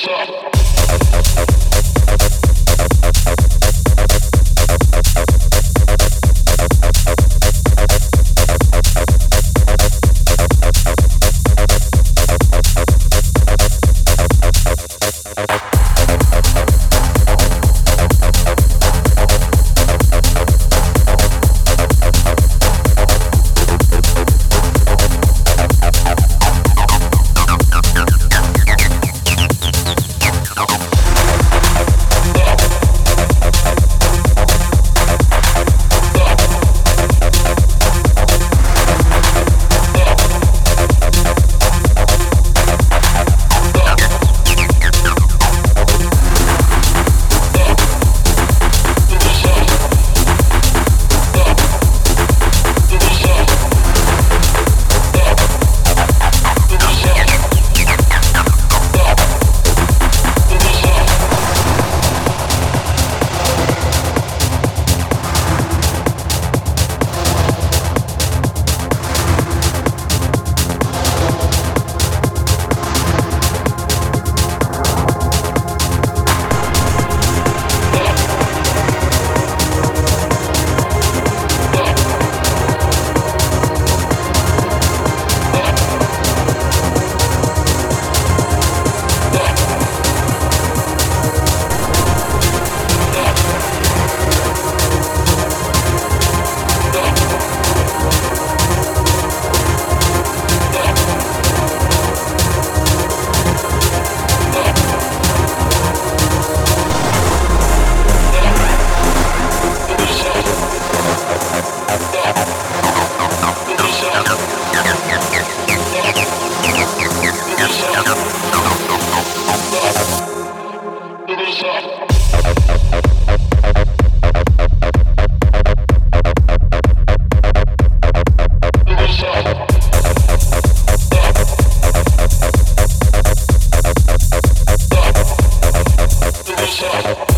Shut up. Fuck.